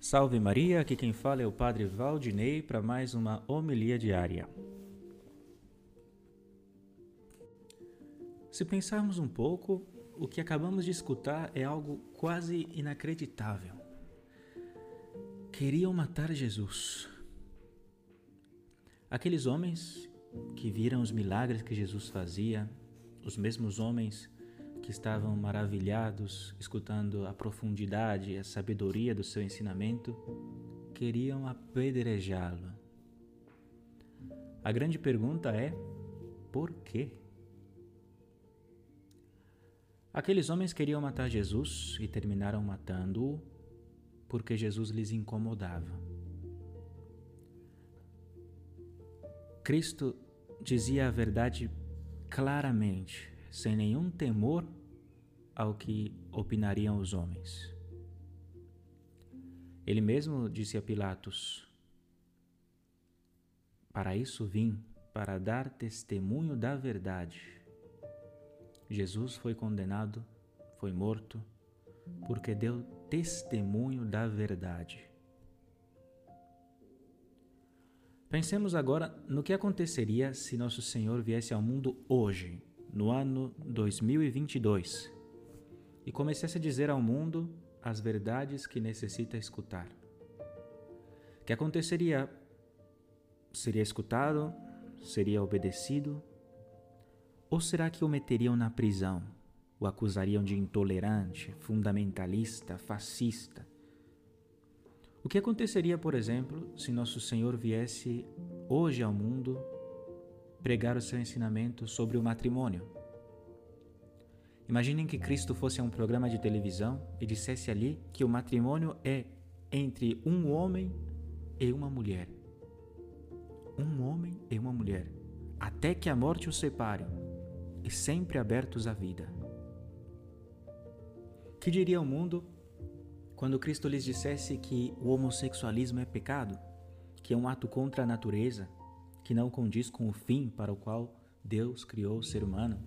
Salve Maria, aqui quem fala é o Padre Valdinei para mais uma homilia diária. Se pensarmos um pouco, o que acabamos de escutar é algo quase inacreditável. Queriam matar Jesus. Aqueles homens que viram os milagres que Jesus fazia, os mesmos homens que estavam maravilhados escutando a profundidade e a sabedoria do seu ensinamento, queriam apedrejá-lo. A grande pergunta é: por quê? Aqueles homens queriam matar Jesus e terminaram matando-o porque Jesus lhes incomodava. Cristo dizia a verdade claramente, sem nenhum temor ao que opinariam os homens. Ele mesmo disse a Pilatos: Para isso vim, para dar testemunho da verdade. Jesus foi condenado, foi morto, porque deu testemunho da verdade. Pensemos agora no que aconteceria se Nosso Senhor viesse ao mundo hoje, no ano 2022 e começasse a dizer ao mundo as verdades que necessita escutar. O que aconteceria? Seria escutado? Seria obedecido? Ou será que o meteriam na prisão? O acusariam de intolerante, fundamentalista, fascista? O que aconteceria, por exemplo, se Nosso Senhor viesse hoje ao mundo pregar o seu ensinamento sobre o matrimônio? Imaginem que Cristo fosse a um programa de televisão e dissesse ali que o matrimônio é entre um homem e uma mulher. Um homem e uma mulher, até que a morte os separe, e sempre abertos à vida. Que diria o mundo quando Cristo lhes dissesse que o homossexualismo é pecado, que é um ato contra a natureza, que não condiz com o fim para o qual Deus criou o ser humano?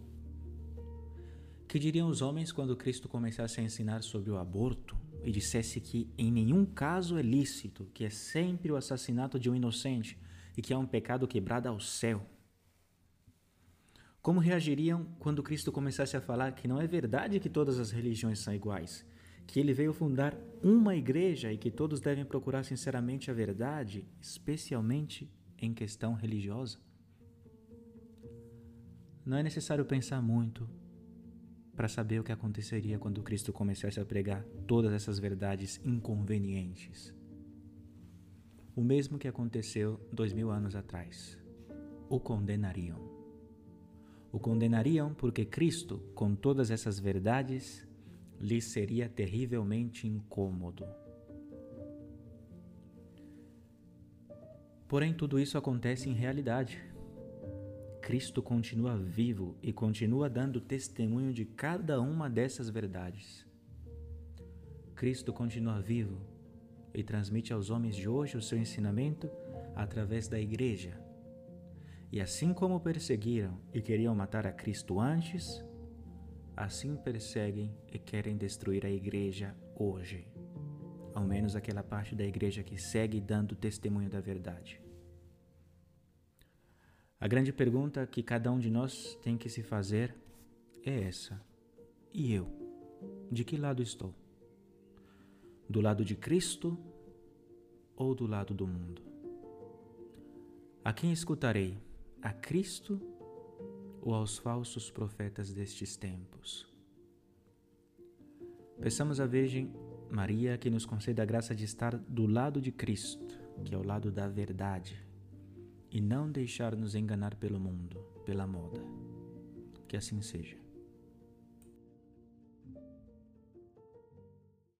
Que diriam os homens quando Cristo começasse a ensinar sobre o aborto e dissesse que em nenhum caso é lícito, que é sempre o assassinato de um inocente e que é um pecado quebrado ao céu? Como reagiriam quando Cristo começasse a falar que não é verdade que todas as religiões são iguais, que ele veio fundar uma igreja e que todos devem procurar sinceramente a verdade, especialmente em questão religiosa? Não é necessário pensar muito para saber o que aconteceria quando Cristo começasse a pregar todas essas verdades inconvenientes. O mesmo que aconteceu dois mil anos atrás. O condenariam. O condenariam porque Cristo, com todas essas verdades, lhe seria terrivelmente incômodo. Porém, tudo isso acontece em realidade. Cristo continua vivo e continua dando testemunho de cada uma dessas verdades. Cristo continua vivo e transmite aos homens de hoje o seu ensinamento através da Igreja. E assim como perseguiram e queriam matar a Cristo antes, assim perseguem e querem destruir a Igreja hoje. Ao menos aquela parte da Igreja que segue dando testemunho da verdade. A grande pergunta que cada um de nós tem que se fazer é essa: e eu? De que lado estou? Do lado de Cristo ou do lado do mundo? A quem escutarei? A Cristo ou aos falsos profetas destes tempos? Peçamos à Virgem Maria que nos conceda a graça de estar do lado de Cristo, que é o lado da verdade e não deixar nos enganar pelo mundo, pela moda. Que assim seja.